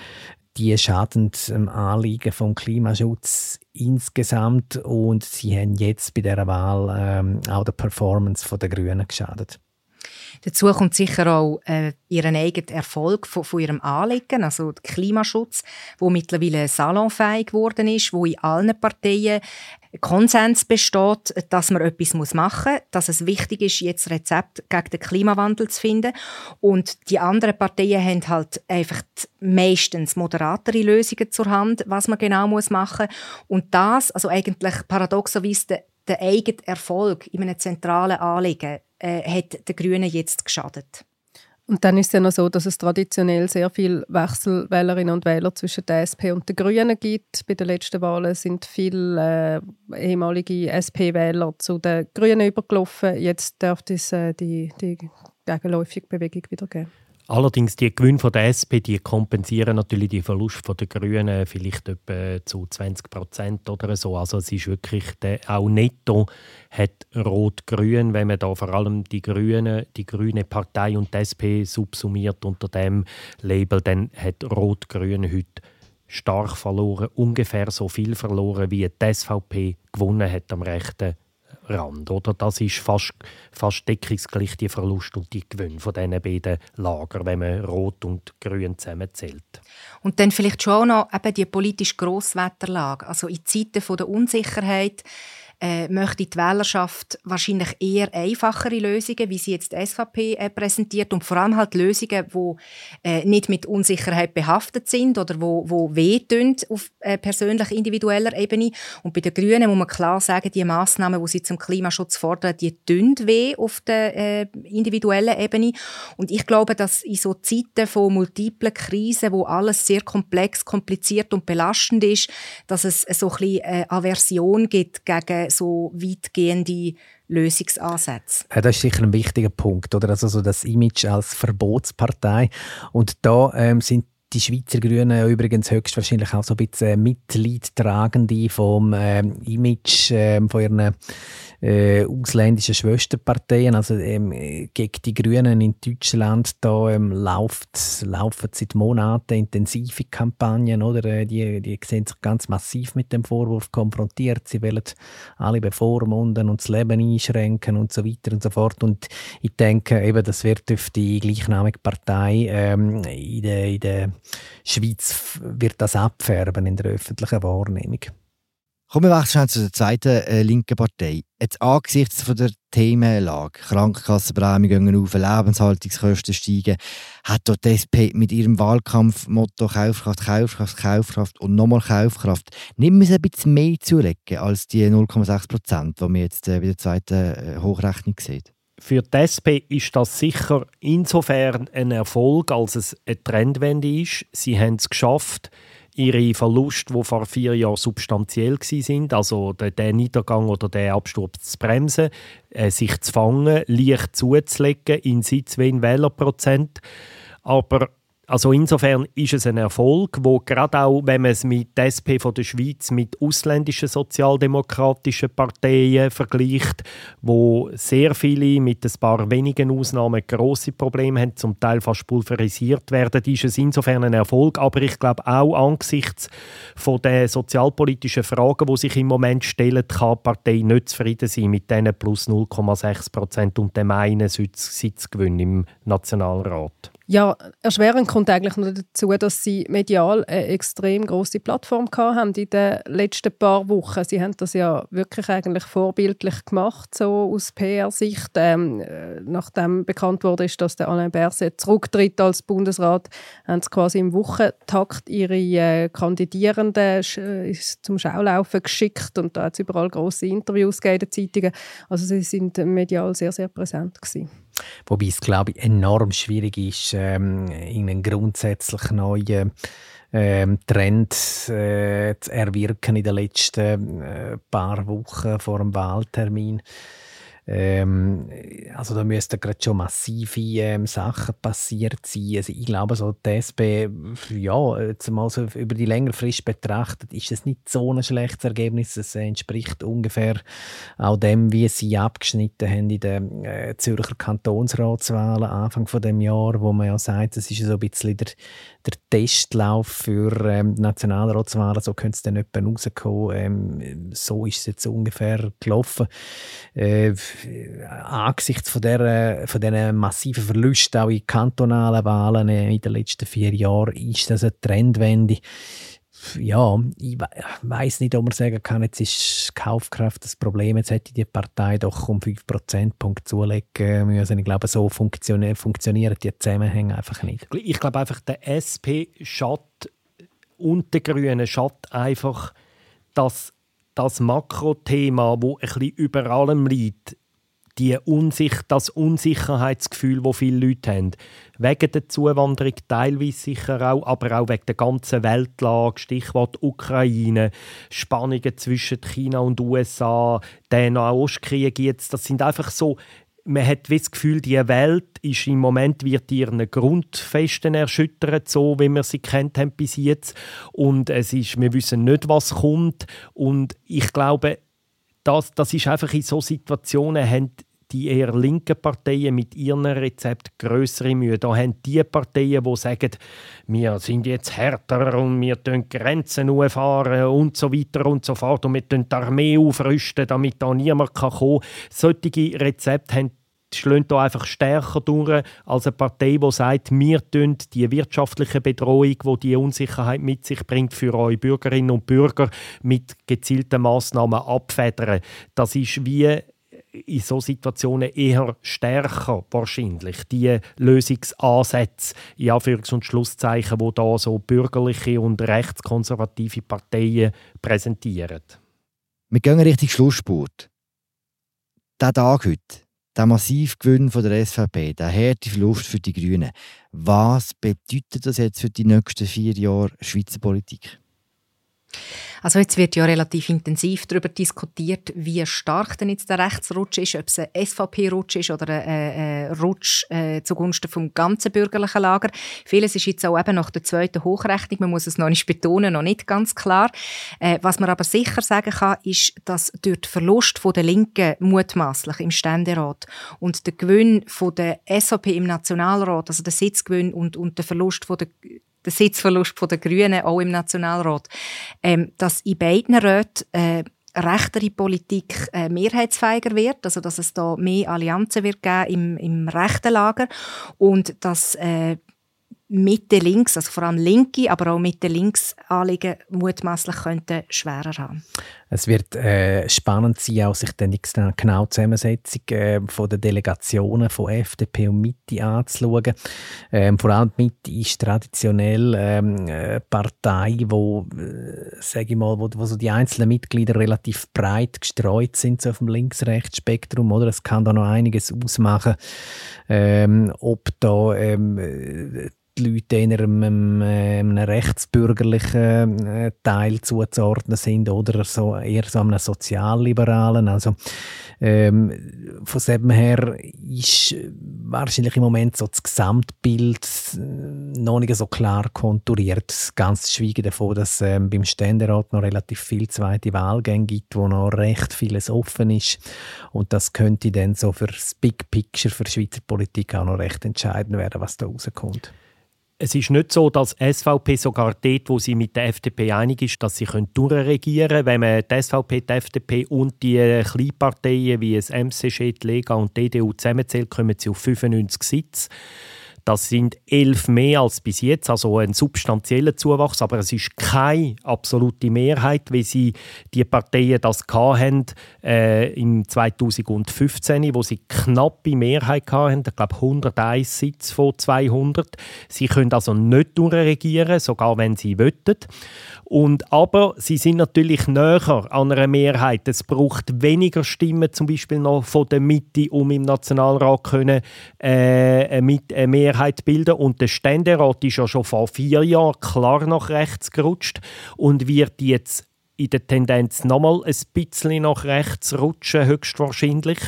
die schaden dem Anliegen vom Klimaschutz insgesamt und sie haben jetzt bei dieser Wahl ähm, auch der Performance der Grünen geschadet. Dazu kommt sicher auch äh, ihren eigenen Erfolg von, von, ihrem Anliegen, also der Klimaschutz, wo mittlerweile salonfähig geworden ist, wo in allen Parteien Konsens besteht, dass man etwas machen muss, dass es wichtig ist, jetzt Rezept gegen den Klimawandel zu finden. Und die anderen Parteien haben halt einfach meistens moderatere Lösungen zur Hand, was man genau machen muss. Und das, also eigentlich paradoxerweise der, eigene Erfolg in einem zentralen Anliegen, äh, hat den Grünen jetzt geschadet. Und dann ist es ja noch so, dass es traditionell sehr viele Wechselwählerinnen und Wähler zwischen der SP und den Grünen gibt. Bei den letzten Wahlen sind viele äh, ehemalige SP-Wähler zu den Grünen übergelaufen. Jetzt dürfte es äh, die, die gegenläufige Bewegung wieder geben. Allerdings die Gewinne von der SP die kompensieren natürlich die Verlust von der Grünen vielleicht etwa zu 20 Prozent oder so. Also es ist wirklich der, auch netto hat Rot-Grün, wenn man da vor allem die Grünen, die Grüne Partei und die SP subsumiert unter dem Label, dann hat Rot-Grün heute stark verloren, ungefähr so viel verloren wie die SVP gewonnen hat am rechten Rand. Oder? Das ist fast, fast deckungsgleich die Verlust und die Gewinn von diesen beiden Lager, wenn man Rot und Grün zusammenzählt. Und dann vielleicht schon noch eben die politische Grosswetterlage. Also in Zeiten der Unsicherheit äh, möchte die Wählerschaft wahrscheinlich eher einfachere Lösungen, wie sie jetzt die SVP äh, präsentiert und vor allem halt Lösungen, die äh, nicht mit Unsicherheit behaftet sind oder wo, wo wehtun auf äh, persönlich individueller Ebene. Und bei den Grünen muss man klar sagen, die Massnahmen, die sie zum Klimaschutz fordern, die tun weh auf der äh, individuellen Ebene. Und ich glaube, dass in so Zeiten von multiplen Krisen, wo alles sehr komplex, kompliziert und belastend ist, dass es so ein bisschen äh, Aversion gibt gegen so weitgehende Lösungsansätze. Ja, das ist sicher ein wichtiger Punkt, oder? Also so das Image als Verbotspartei. Und da ähm, sind die Schweizer Grünen übrigens höchstwahrscheinlich auch so ein bisschen Mitleidtragende vom ähm, Image ähm, von ihren äh, ausländischen Schwesterparteien. Also ähm, gegen die Grünen in Deutschland da ähm, läuft, laufen seit Monaten intensive Kampagnen. Oder? Äh, die, die sehen sich ganz massiv mit dem Vorwurf konfrontiert. Sie wollen alle bevormunden und das Leben einschränken und so weiter und so fort. Und ich denke, eben, das wird auf die gleichnamige Partei ähm, in der, in der Schweiz wird das abfärben in der öffentlichen Wahrnehmung. Kommen wir wechseln zu der zweiten äh, linken Partei. Jetzt angesichts von der Themenlage, Krankenkassenprämien gehen auf, Lebenshaltungskosten steigen, hat dort die SP mit ihrem Wahlkampfmotto Kaufkraft, Kaufkraft, Kaufkraft und nochmal Kaufkraft nicht mehr ein bisschen mehr zulegen als die 0,6 Prozent, die man jetzt äh, bei der zweiten äh, Hochrechnung sieht? Für die SP ist das sicher insofern ein Erfolg, als es eine Trendwende ist. Sie haben es geschafft, ihre Verluste, die vor vier Jahren substanziell sind, also der Niedergang oder der Absturz zu bremsen, äh, sich zu fangen, leicht zuzulegen in Sitz wie in Wählerprozent. Aber also insofern ist es ein Erfolg, wo gerade auch, wenn man es mit der SP von der Schweiz mit ausländischen sozialdemokratischen Parteien vergleicht, wo sehr viele mit ein paar wenigen Ausnahmen große Probleme haben, zum Teil fast pulverisiert werden, ist es insofern ein Erfolg. Aber ich glaube auch angesichts von den sozialpolitischen Fragen, die sich im Moment stellen, kann die Partei nicht zufrieden sein mit diesen plus 0,6 Prozent und dem einen Sitzgewinn im Nationalrat. Ja, erschwerend kommt eigentlich noch dazu, dass sie medial eine extrem große Plattform haben in den letzten paar Wochen. Sie haben das ja wirklich eigentlich vorbildlich gemacht, so aus PR-Sicht. Ähm, nachdem bekannt wurde, dass der Alain Berset zurücktritt als Bundesrat, haben sie quasi im Wochentakt ihre äh, Kandidierenden äh, zum Schaulaufen geschickt und da hat es überall große Interviews gegeben in den Zeitungen. Also sie sind medial sehr, sehr präsent gewesen. Wobei es, glaube ich, enorm schwierig ist, ähm, einen grundsätzlich neuen ähm, Trend äh, zu erwirken in den letzten äh, paar Wochen vor dem Wahltermin. Ähm, also da müssten gerade schon massive ähm, Sachen passiert sein. Also ich glaube, so die SP, ja, jetzt mal so über die längere Frist betrachtet, ist es nicht so ein schlechtes Ergebnis. Es entspricht ungefähr auch dem, wie sie abgeschnitten haben in den äh, Zürcher Kantonsratswahlen Anfang von dem Jahr, wo man ja sagt, es ist so ein bisschen der, der Testlauf für ähm, Nationalratswahlen, so könnte es dann etwa rauskommen. Ähm, so ist es jetzt ungefähr gelaufen. Äh, angesichts von dieser, von diesen massiven Verlusten auch in kantonalen Wahlen in den letzten vier Jahren ist das eine Trendwende. Ja, ich weiß nicht, ob man sagen kann, jetzt ist Kaufkraft das Problem, jetzt hätte die Partei doch um 5 Prozentpunkte zulegen müssen. Ich glaube, so funktionieren, funktionieren die Zusammenhänge einfach nicht. Ich glaube einfach, der SP schaut und der Grünen schaut einfach das, das Makrothema, das ein bisschen über allem liegt, die Unsich das Unsicherheitsgefühl, das viele Leute haben. Wegen der Zuwanderung teilweise sicher auch, aber auch wegen der ganzen Weltlage, Stichwort Ukraine, Spannungen zwischen China und USA, der Nahostkrieg jetzt, das sind einfach so man hat das Gefühl, die Welt ist im Moment wird ihren Grundfesten erschüttert, so wie wir sie kennt haben bis jetzt. Und es ist, wir wissen nicht, was kommt. Und ich glaube, das, das ist einfach in solchen Situationen haben die eher linken Parteien mit ihren Rezept größere Mühe. Da haben die Parteien, die sagen, wir sind jetzt härter und wir fahren Grenzen fahren und so weiter und so fort und wir die Armee aufrüsten, damit da niemand kommen kann. Solche Rezepte haben schlagen da einfach stärker durch als eine Partei, die sagt, wir tun die wirtschaftliche Bedrohung, die die Unsicherheit mit sich bringt für eure Bürgerinnen und Bürger, mit gezielten Massnahmen abfedern. Das ist wie in solchen Situationen eher stärker wahrscheinlich die Lösungsansätze, in Anführungs- und Schlusszeichen, die da so bürgerliche und rechtskonservative Parteien präsentieren. Wir gehen Richtung Schlussspurt. Der Tag heute, der Massivgewinn von der SVP, der harte Verlust für die Grünen. Was bedeutet das jetzt für die nächsten vier Jahre Schweizer Politik? Also jetzt wird ja relativ intensiv darüber diskutiert, wie stark denn jetzt der Rechtsrutsch ist, ob es ein SVP-Rutsch ist oder ein, ein Rutsch äh, zugunsten vom ganzen bürgerlichen Lager. Vieles ist jetzt auch eben nach der zweiten Hochrechnung, man muss es noch nicht betonen, noch nicht ganz klar. Äh, was man aber sicher sagen kann, ist, dass durch den Verlust von der Linken mutmaßlich im Ständerat und der Gewinn von der SVP im Nationalrat, also der Sitzgewinn und, und der Verlust von der der Sitzverlust der Grünen auch im Nationalrat, ähm, dass in beiden Räten äh, rechtere Politik äh, mehrheitsfähiger wird, also dass es da mehr Allianzen wird geben im, im rechten Lager und dass äh, Mitte links, also vor allem linke, aber auch Mitte links Anliegen mutmaßlich könnten schwerer haben. Es wird äh, spannend sein, auch sich dann die genau Zusammensetzung äh, von der Delegationen von FDP und Mitte anzuschauen. Ähm, vor allem Mitte ist traditionell ähm, eine Partei, wo, äh, sage ich mal, wo, wo so die einzelnen Mitglieder relativ breit gestreut sind so auf dem Links-Rechts-Spektrum? Es kann da noch einiges ausmachen, ähm, ob da ähm, die Leute eher einem, einem rechtsbürgerlichen äh, Teil zuzuordnen sind oder so, eher so einem sozialliberalen. Also ähm, von dem her ist wahrscheinlich im Moment so das Gesamtbild äh, noch nicht so klar konturiert. Ganz schwiegen davon, dass ähm, beim Ständerat noch relativ viele zweite Wahlgänge gibt, wo noch recht vieles offen ist. Und das könnte dann so für das Big Picture für Schweizer Politik auch noch recht entscheidend werden, was da rauskommt. Es ist nicht so, dass SVP sogar dort, wo sie mit der FDP einig ist, dass sie durchregieren können. Wenn man die SVP, die FDP und die Kleinparteien wie das MCG, die Lega und die EDU zusammenzählt, kommen sie auf 95 Sitze. Das sind elf mehr als bis jetzt, also ein substanzieller Zuwachs, aber es ist keine absolute Mehrheit, wie sie die Parteien das hatten, äh, im 2015, wo sie knappe Mehrheit hatten, ich glaube 101 Sitze von 200. Sie können also nicht durchregieren, sogar wenn sie wollten. Und, aber sie sind natürlich näher an einer Mehrheit. Es braucht weniger Stimmen, zum Beispiel noch von der Mitte, um im Nationalrat können, äh, eine, eine Mehrheit bilden. Und der Ständerat ist ja schon vor vier Jahren klar nach rechts gerutscht und wird jetzt in der Tendenz nochmal ein bisschen nach rechts rutschen, höchstwahrscheinlich.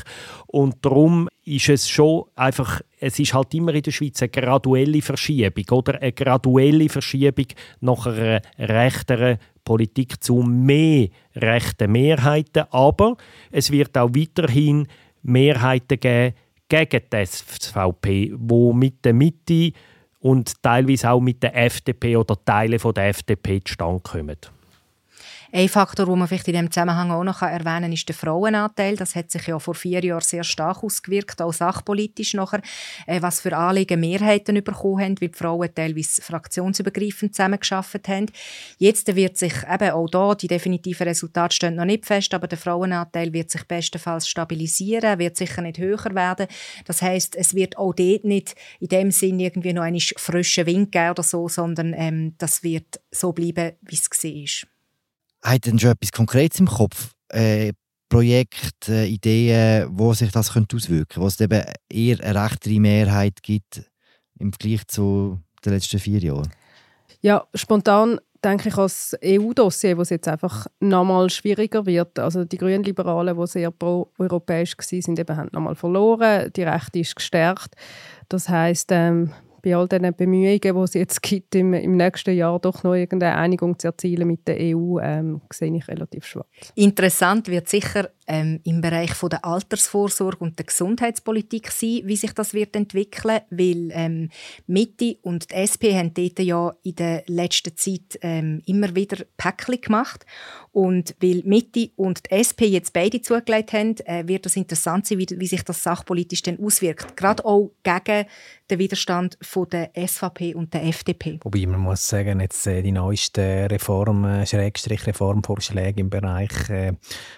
Und darum ist es schon einfach, es ist halt immer in der Schweiz eine graduelle Verschiebung, oder? Eine graduelle Verschiebung nach einer rechteren Politik zu mehr rechten Mehrheiten. Aber es wird auch weiterhin Mehrheiten geben gegen die SVP, wo mit der Mitte und teilweise auch mit der FDP oder Teile von der FDP zustande kommen. Ein Faktor, den man vielleicht in diesem Zusammenhang auch noch erwähnen kann, ist der Frauenanteil. Das hat sich ja vor vier Jahren sehr stark ausgewirkt, auch sachpolitisch nachher, äh, was für Anliegen Mehrheiten bekommen haben, weil die Frauen teilweise fraktionsübergreifend zusammengearbeitet haben. Jetzt wird sich eben auch da, die definitiven Resultate stehen noch nicht fest, aber der Frauenanteil wird sich bestenfalls stabilisieren, wird sicher nicht höher werden. Das heißt, es wird auch dort nicht in dem Sinn irgendwie noch einen frischen Wind geben oder so, sondern ähm, das wird so bleiben, wie es war. Hat denn schon etwas Konkretes im Kopf? Äh, Projekte, äh, Ideen, wo sich das könnte auswirken könnte? Wo es eben eher eine rechtere Mehrheit gibt im Vergleich zu den letzten vier Jahren? Ja, spontan denke ich als EU-Dossier, wo es jetzt einfach nochmal schwieriger wird. Also die Grünen Liberalen, die sehr pro-europäisch waren, sind eben haben nochmal verloren. Die Rechte ist gestärkt. Das heißt, ähm, bei all diesen Bemühungen, die es jetzt gibt, im, im nächsten Jahr doch noch irgendeine Einigung zu erzielen mit der EU, ähm, sehe ich relativ schwach. Interessant wird sicher ähm, im Bereich von der Altersvorsorge und der Gesundheitspolitik sein, wie sich das wird entwickeln, weil ähm, Mitte und die SP haben dort ja in der letzten Zeit ähm, immer wieder Päckchen gemacht und weil Mitte und die SP jetzt beide zugelegt haben, äh, wird es interessant sein, wie, wie, sich das sachpolitisch dann auswirkt. Gerade auch gegen den Widerstand von der SVP und der FDP. Wobei man muss sagen, jetzt äh, die neuesten Reform, äh, Schrägstrich Reformvorschläge im Bereich äh,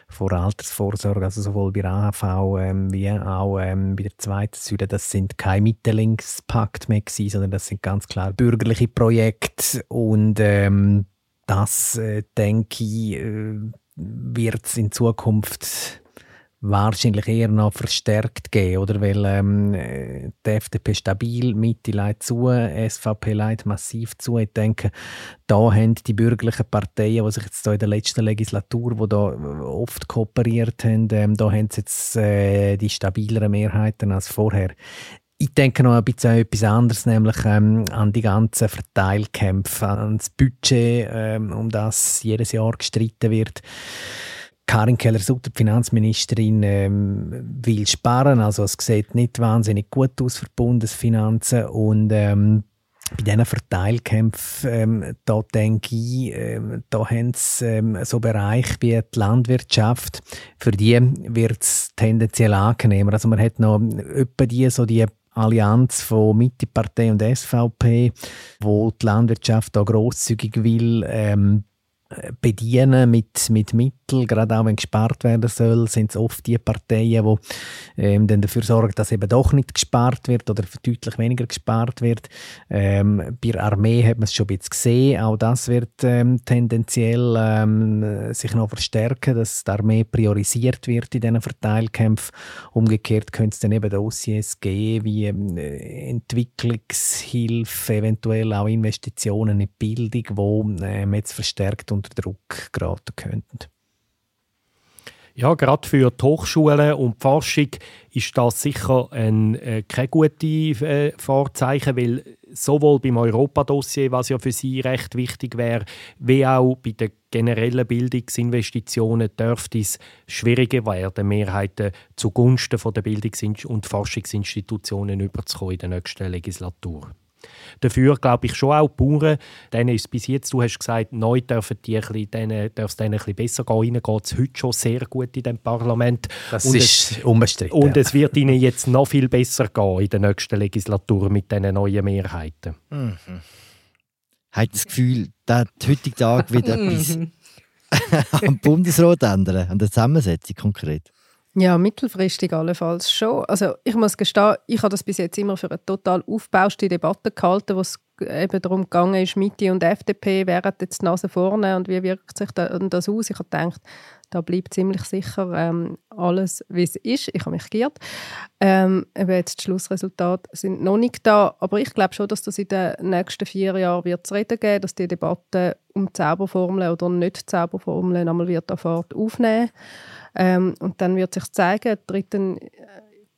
von Altersvorsorge, also sowohl bei AHV ähm, wie auch ähm, bei der zweiten Säule, das Mittellinkspakt mehr gewesen, sondern das sind ganz klar bürgerliche Projekte und ähm, das, äh, denke ich, äh, wird es in Zukunft wahrscheinlich eher noch verstärkt geben, oder? Weil ähm, die FDP stabil, Mitte leitet zu, SVP leitet massiv zu. Ich denke, da haben die bürgerlichen Parteien, die sich jetzt da in der letzten Legislatur, wo da oft kooperiert haben, ähm, da haben sie jetzt äh, die stabileren Mehrheiten als vorher. Ich denke noch ein bisschen an etwas anderes, nämlich ähm, an die ganzen Verteilkämpfe, an das Budget, ähm, um das jedes Jahr gestritten wird. Karin Keller-Sutter, Finanzministerin, ähm, will sparen. Also es sieht nicht wahnsinnig gut aus für Bundesfinanzen. Und ähm, bei diesen Verteilkämpfen, ähm, da denke ich, ähm, da haben sie ähm, so Bereiche wie die Landwirtschaft, für die wird es tendenziell angenehmer. Also man hat noch etwa die, so die Allianz von Mittepartei und SVP, wo die Landwirtschaft da grosszügig will. Ähm, bedienen mit, mit Mitteln, gerade auch wenn gespart werden soll, sind es oft die Parteien, die ähm, dann dafür sorgen, dass eben doch nicht gespart wird oder deutlich weniger gespart wird. Ähm, bei der Armee hat man es schon ein bisschen gesehen, auch das wird ähm, tendenziell ähm, sich noch verstärken, dass die Armee priorisiert wird in diesen Verteilkämpfen. Umgekehrt könnte es dann eben Dossiers geben, wie ähm, Entwicklungshilfe, eventuell auch Investitionen in Bildung, wo ähm, jetzt verstärkt unter Druck geraten könnten. Ja, gerade für die Hochschulen und die Forschung ist das sicher ein äh, kein gutes äh, Vorzeichen, weil sowohl beim Europadossier, was ja für Sie recht wichtig wäre, wie auch bei den generellen Bildungsinvestitionen dürfte es schwieriger werden, Mehrheiten zugunsten der Bildungs- und Forschungsinstitutionen überzukommen in der nächsten Legislatur. Dafür glaube ich schon auch die Bauern, denen ist bis jetzt, du hast gesagt, neu dürfen die ein bisschen, denen, darf es denen ein bisschen besser gehen. Ihnen geht es heute schon sehr gut in dem Parlament. Das und ist es, unbestritten. Und ja. es wird ihnen jetzt noch viel besser gehen in der nächsten Legislatur mit diesen neuen Mehrheiten. Mhm. Hat das Gefühl, dass heutige Tag wieder [laughs] etwas [laughs] am Bundesrat ändern, an der Zusammensetzung konkret? Ja, mittelfristig allenfalls schon. Also ich muss gestehen, ich habe das bis jetzt immer für eine total aufbauste Debatte gehalten, wo es eben darum gegangen ist, Mitte und FDP wären jetzt die Nase vorne und wie wirkt sich das aus? Ich habe gedacht, da bleibt ziemlich sicher ähm, alles, wie es ist. Ich habe mich geirrt. Ähm, eben jetzt die Schlussresultate sind noch nicht da, aber ich glaube schon, dass das in den nächsten vier Jahren wird zu reden geben, dass die Debatte um Zauberformeln oder nicht Zauberformeln einmal wird Fahrt aufnehmen ähm, und dann wird sich zeigen, tritt ein äh,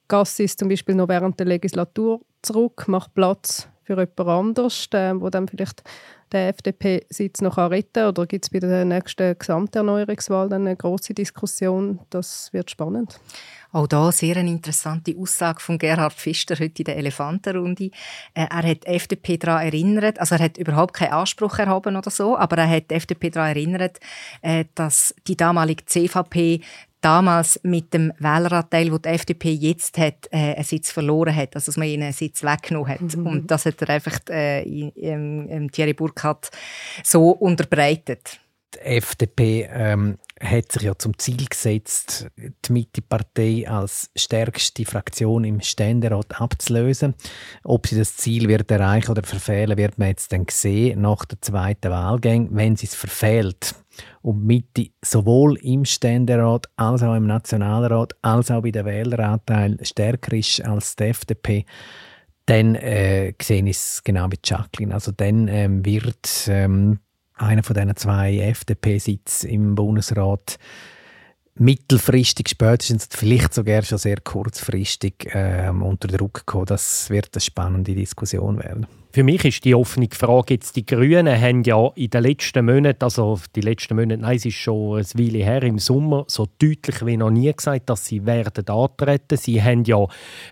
Gass ist zum Beispiel noch während der Legislatur zurück, macht Platz für jemand anderes, äh, wo dann vielleicht der FDP-Sitz noch retten kann? Oder gibt es bei der nächsten Gesamterneuerungswahl dann eine große Diskussion? Das wird spannend. Auch da sehr eine interessante Aussage von Gerhard Pfister heute in der Elefantenrunde. Äh, er hat die FDP daran erinnert, also er hat überhaupt keinen Anspruch erhoben oder so, aber er hat die FDP daran erinnert, äh, dass die damalige CVP damals mit dem Wähleranteil, den die FDP jetzt hat, äh, einen Sitz verloren hat, also dass man ihnen einen Sitz weggenommen hat. Mhm. Und das hat er einfach äh, in, in, Thierry Burkhardt so unterbreitet. Die FDP ähm, hat sich ja zum Ziel gesetzt, die Mittepartei als stärkste Fraktion im Ständerat abzulösen. Ob sie das Ziel wird erreichen oder verfehlen, wird man jetzt dann sehen nach der zweiten Wahlgang. Wenn sie es verfehlt und Mitte sowohl im Ständerat als auch im Nationalrat als auch bei der Wähleranteil stärker ist als die FDP, dann äh, sehe ich es genau wie Jacqueline. Also dann ähm, wird ähm, einer von diesen zwei FDP-Sitzen im Bundesrat mittelfristig, spätestens vielleicht sogar schon sehr kurzfristig ähm, unter Druck kommen. Das wird eine spannende Diskussion werden. Für mich ist die offene Frage jetzt, die Grünen haben ja in den letzten Monaten, also die letzten Monate, nein, es ist schon ein Weile her, im Sommer so deutlich wie noch nie gesagt, dass sie werden antreten. Sie haben ja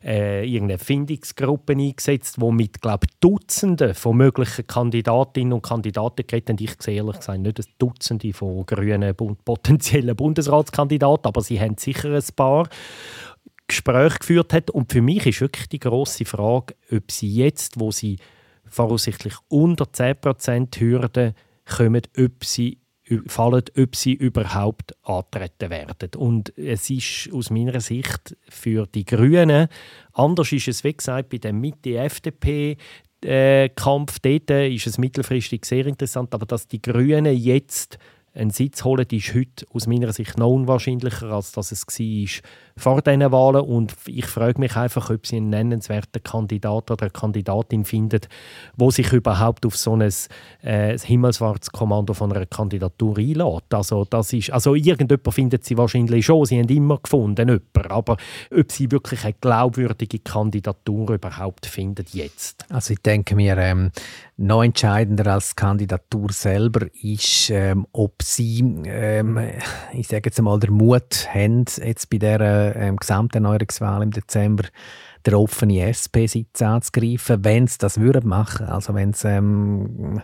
äh, irgendeine Findungsgruppe eingesetzt, die mit, glaube Dutzenden von möglichen Kandidatinnen und Kandidaten geredet haben. Ich sehe ehrlich gesagt nicht Dutzende von grünen potenziellen Bundesratskandidaten, aber sie haben sicher ein paar. Gespräche geführt hat. Und für mich ist wirklich die große Frage, ob sie jetzt, wo sie voraussichtlich unter 10% Hürde kommen, ob sie fallen, ob sie überhaupt antreten werden. Und es ist aus meiner Sicht für die Grünen, anders ist es, wie gesagt, bei dem Mitte-FDP, äh, Kampf dort ist es mittelfristig sehr interessant, aber dass die Grünen jetzt einen Sitz holen, ist heute aus meiner Sicht noch unwahrscheinlicher, als dass es war vor diesen Wahlen. Und ich frage mich einfach, ob sie einen nennenswerten Kandidat oder eine Kandidatin findet, wo sich überhaupt auf so ein äh, Himmelsfahrtskommando von einer Kandidatur einlädt. Also, das ist, also irgendjemand findet sie wahrscheinlich schon, sie haben immer gefunden, jemanden, aber ob sie wirklich eine glaubwürdige Kandidatur überhaupt findet jetzt. Also ich denke mir, ähm, noch entscheidender als Kandidatur selber ist, ähm, ob sie, ähm, ich sage jetzt mal, der Mut haben, jetzt bei der ähm, Gesamterneuerungswahl im Dezember der offene SP-Sitz anzugreifen, wenn sie das würden machen. Also wenn sie ähm,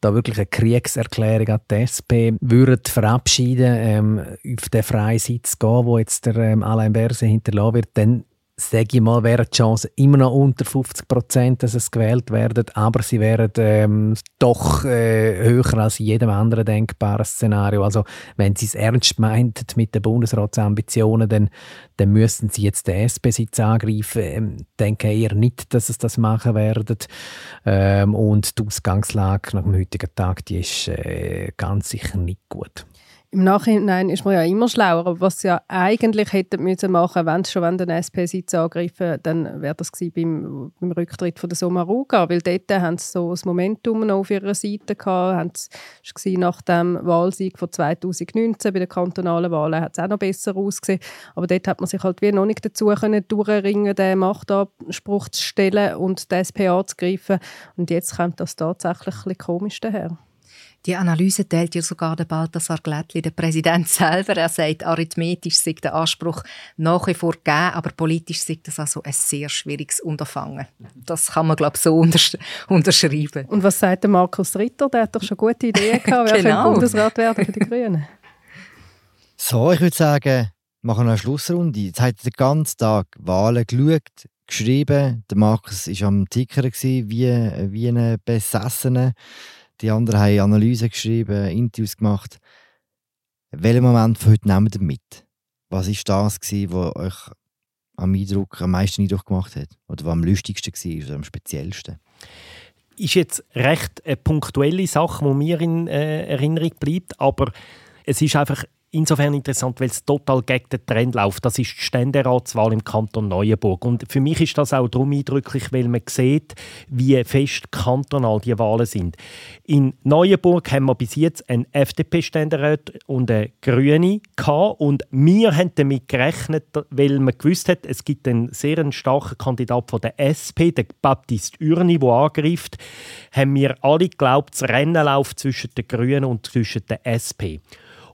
da wirklich eine Kriegserklärung an die SP würden verabschieden, ähm, auf den freien Sitz gehen, wo jetzt der ähm, Alain Berset hinterlassen wird, dann sage ich mal, wäre die Chance immer noch unter 50 Prozent, dass es gewählt werden, aber sie wären ähm, doch äh, höher als in jedem anderen denkbaren Szenario. Also wenn sie es ernst meinten mit den Bundesratsambitionen, dann, dann müssten sie jetzt den SP-Sitz angreifen. Ähm, denke eher nicht, dass es das machen werden. Ähm, und die Ausgangslage nach dem heutigen Tag, die ist äh, ganz sicher nicht gut. Im Nachhinein ist man ja immer schlauer, aber was sie ja eigentlich hätten müssen machen, wenn sie schon den SP-Sitz angreifen, dann wäre das beim, beim Rücktritt von der Sommaruga, weil dort haben sie so das Momentum noch auf ihrer Seite gehabt, haben sie, nach dem Wahlsieg von 2019 bei den kantonalen Wahlen hat es auch noch besser ausgesehen, aber dort hat man sich halt wie noch nicht dazu können durchringen, den Machtanspruch zu stellen und den SP anzugreifen und jetzt kommt das tatsächlich ein bisschen komisch daher. Die Analyse teilt ja sogar der Balthasar Glättli, der Präsident selber. Er sagt, arithmetisch sei der Anspruch nach wie vor gegeben, aber politisch sei das also ein sehr schwieriges Unterfangen. Das kann man, glaube ich, so untersch unterschreiben. Und was sagt der Markus Ritter? Der hat doch schon gute Ideen [laughs] gehabt, wer genau. Bundesrat werden für die Grünen. So, ich würde sagen, machen wir eine Schlussrunde. Jetzt hat er den ganzen Tag Wahlen geschaut, geschrieben. Der Markus war am Ticker wie, wie ein Besessener. Die anderen haben Analysen geschrieben, Interviews gemacht. Welchen Moment von heute nehmen ihr mit? Was war das, was euch am, Eindruck, am meisten Eindruck gemacht hat? Oder was am lustigsten war oder am speziellsten? Ist jetzt recht eine punktuelle Sache, die mir in äh, Erinnerung bleibt, aber es ist einfach insofern interessant, weil es total gegen den Trend läuft. Das ist die Ständeratswahl im Kanton Neuenburg. Und für mich ist das auch darum eindrücklich, weil man sieht, wie fest kantonal die Wahlen sind. In Neuenburg haben wir bis jetzt einen FDP-Ständerat und eine Grüne gehabt. Und wir haben damit gerechnet, weil man gewusst hat, es gibt einen sehr starken Kandidat von der SP, den Baptiste Urni, der angreift, haben wir alle geglaubt, das Rennen läuft zwischen den Grünen und zwischen der SP.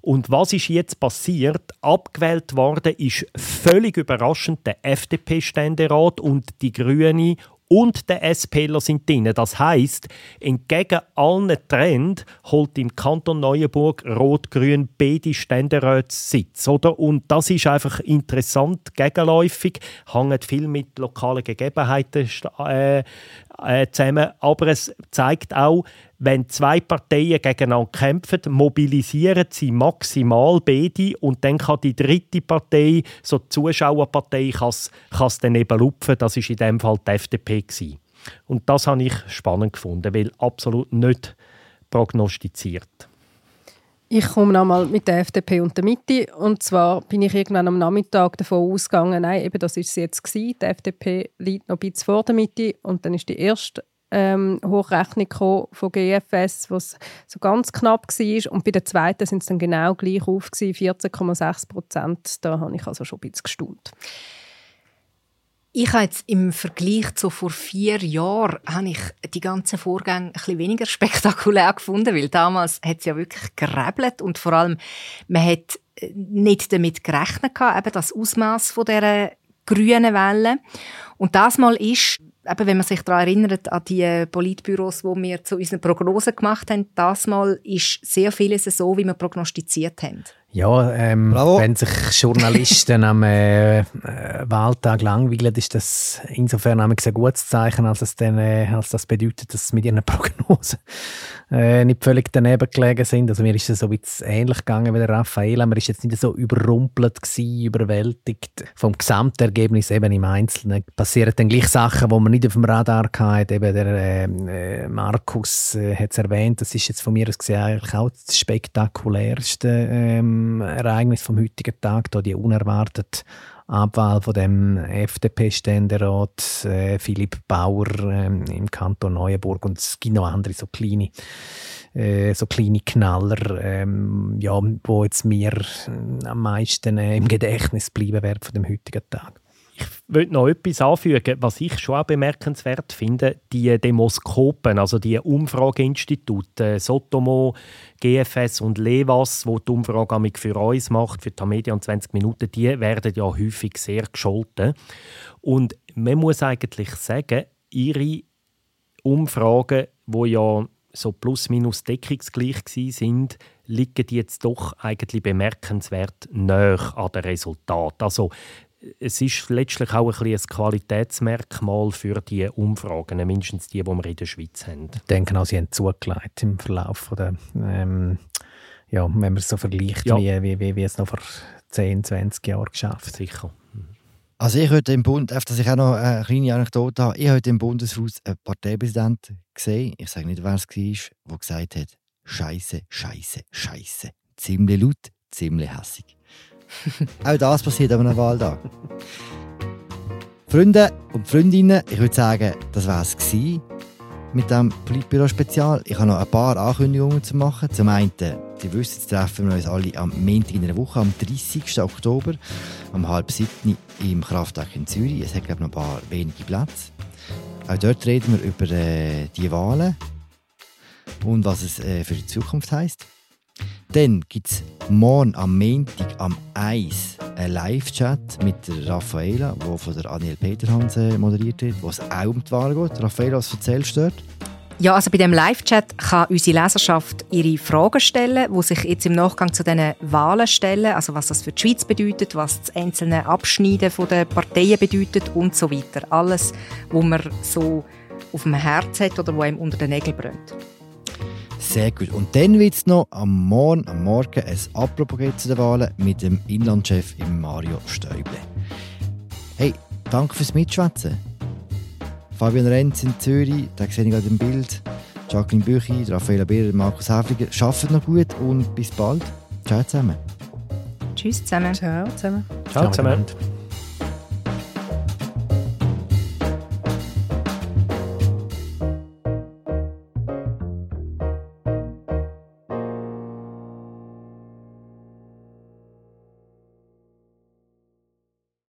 Und was ist jetzt passiert? Abgewählt worden ist völlig überraschend der FDP-Ständerat und die Grüne und der SPler sind drin. Das heißt, entgegen allen Trend holt im Kanton Neuenburg Rot-Grün beide Ständeratssitz, oder? Und das ist einfach interessant, gegenläufig, hängt viel mit lokalen Gegebenheiten äh, äh, zusammen, aber es zeigt auch, wenn zwei Parteien gegeneinander kämpfen, mobilisieren sie maximal beide und dann kann die dritte Partei, so die Zuschauerpartei, kann es dann eben lupfen. Das war in dem Fall die FDP. Gewesen. Und das habe ich spannend gefunden, weil absolut nicht prognostiziert. Ich komme nochmal mit der FDP und der Mitte. Und zwar bin ich irgendwann am Nachmittag davon ausgegangen, nein, eben das ist es jetzt gewesen. Die FDP liegt noch ein bisschen vor der Mitte. Und dann ist die erste ähm, Hochrechnung von GFS, was so ganz knapp war. Und bei der zweiten sind es dann genau gleich auf, 14,6 Prozent. Da habe ich also schon ein bisschen gestaunt. Ich habe jetzt im Vergleich zu vor vier Jahren habe ich die ganzen Vorgänge ein bisschen weniger [laughs] spektakulär gefunden, weil damals hat es ja wirklich gerebelt und vor allem man hat äh, nicht damit gerechnet eben das Ausmaß von der grünen Welle. Und das mal ist eben, wenn man sich daran erinnert, an die Politbüros, wo wir zu unseren Prognosen gemacht haben, das Mal ist sehr vieles so, wie wir prognostiziert haben. Ja, ähm, wenn sich Journalisten am äh, äh, Wahltag langweilen, ist das insofern ein gutes Zeichen, als, es dann, äh, als das bedeutet, dass sie mit ihren Prognosen äh, nicht völlig daneben gelegen sind. Also mir ist es so ein bisschen ähnlich gegangen wie der Raffaella. Man ist jetzt nicht so überrumpelt gewesen, überwältigt vom Gesamtergebnis eben im Einzelnen. Passieren dann gleich Sachen, die man nicht auf dem Radar hatte. Eben der äh, Markus äh, hat es erwähnt, das ist jetzt von mir aus gesehen eigentlich auch das spektakulärste ähm, Ereignis vom heutigen Tag, da die unerwartete Abwahl von dem FDP-Ständerat äh, Philipp Bauer äh, im Kanton Neuenburg und es gibt noch andere so kleine äh, so kleine Knaller, ähm, ja, wo jetzt mir am meisten äh, im Gedächtnis bleiben werden von dem heutigen Tag. Ich will noch etwas anfügen, was ich schon auch bemerkenswert finde. Die Demoskopen, also die Umfrageinstitute, Sotomo, GFS und Levas, wo die Umfrage für uns macht, für die Media und 20 Minuten, die werden ja häufig sehr gescholten. Und man muss eigentlich sagen, ihre Umfragen, wo ja so plus minus deckungsgleich sind, liegen jetzt doch eigentlich bemerkenswert näher an den Resultat. Also es ist letztlich auch ein, ein Qualitätsmerkmal für die Umfragen, mindestens die, die wir in der Schweiz haben. Ich denke auch, sie haben zugelegt im Verlauf der, ähm, ja, wenn man es so vergleicht, ja. wie, wie, wie, wie es noch vor 10, 20 Jahren geschafft Sicher. Also ich heute im Bund, dass ich auch noch eine kleine Anekdote habe, ich habe heute im Bundeshaus einen Parteipräsidenten gesehen, ich sage nicht, wer es war, der gesagt hat, Scheiße, Scheiße, Scheiße. Ziemlich laut, ziemlich hässig. [laughs] Auch das passiert an einem Wahltag. Freunde und Freundinnen, ich würde sagen, das war es mit dem Politbüro-Spezial. Ich habe noch ein paar Ankündigungen zu machen. Zum einen, die wissen, jetzt treffen wir uns alle am Montag in einer Woche, am 30. Oktober, um halb sieben im Kraftwerk in Zürich. Es hat, glaube ich, noch ein paar wenige Plätze. Auch dort reden wir über äh, die Wahlen und was es äh, für die Zukunft heisst. Dann gibt es morgen am Montag am 1 einen Live-Chat mit der Raffaela, der von der Aniel Peterhans moderiert wird, wo es auch um die Wahl geht. Raffaela, was erzählst du dort? Ja, also bei dem Live-Chat kann unsere Leserschaft ihre Fragen stellen, die sich jetzt im Nachgang zu diesen Wahlen stellen, also was das für die Schweiz bedeutet, was das einzelne Abschneiden der Parteien bedeutet und so weiter. Alles, was man so auf dem Herz hat oder was einem unter den Nägeln brennt. Sehr gut. Und dann wird es noch am Morgen, am Morgen ein Apropos zu den Wahlen mit dem Inlandchef Mario Stäuble. Hey, danke fürs Mitschwätzen. Fabian Renz in Zürich, da sehe ich gerade im Bild. Jacqueline Büchi, Raffaella Beer, Markus Häfliger. Arbeitet noch gut und bis bald. Ciao zusammen. Tschüss zusammen. Ciao zusammen. Ciao zusammen.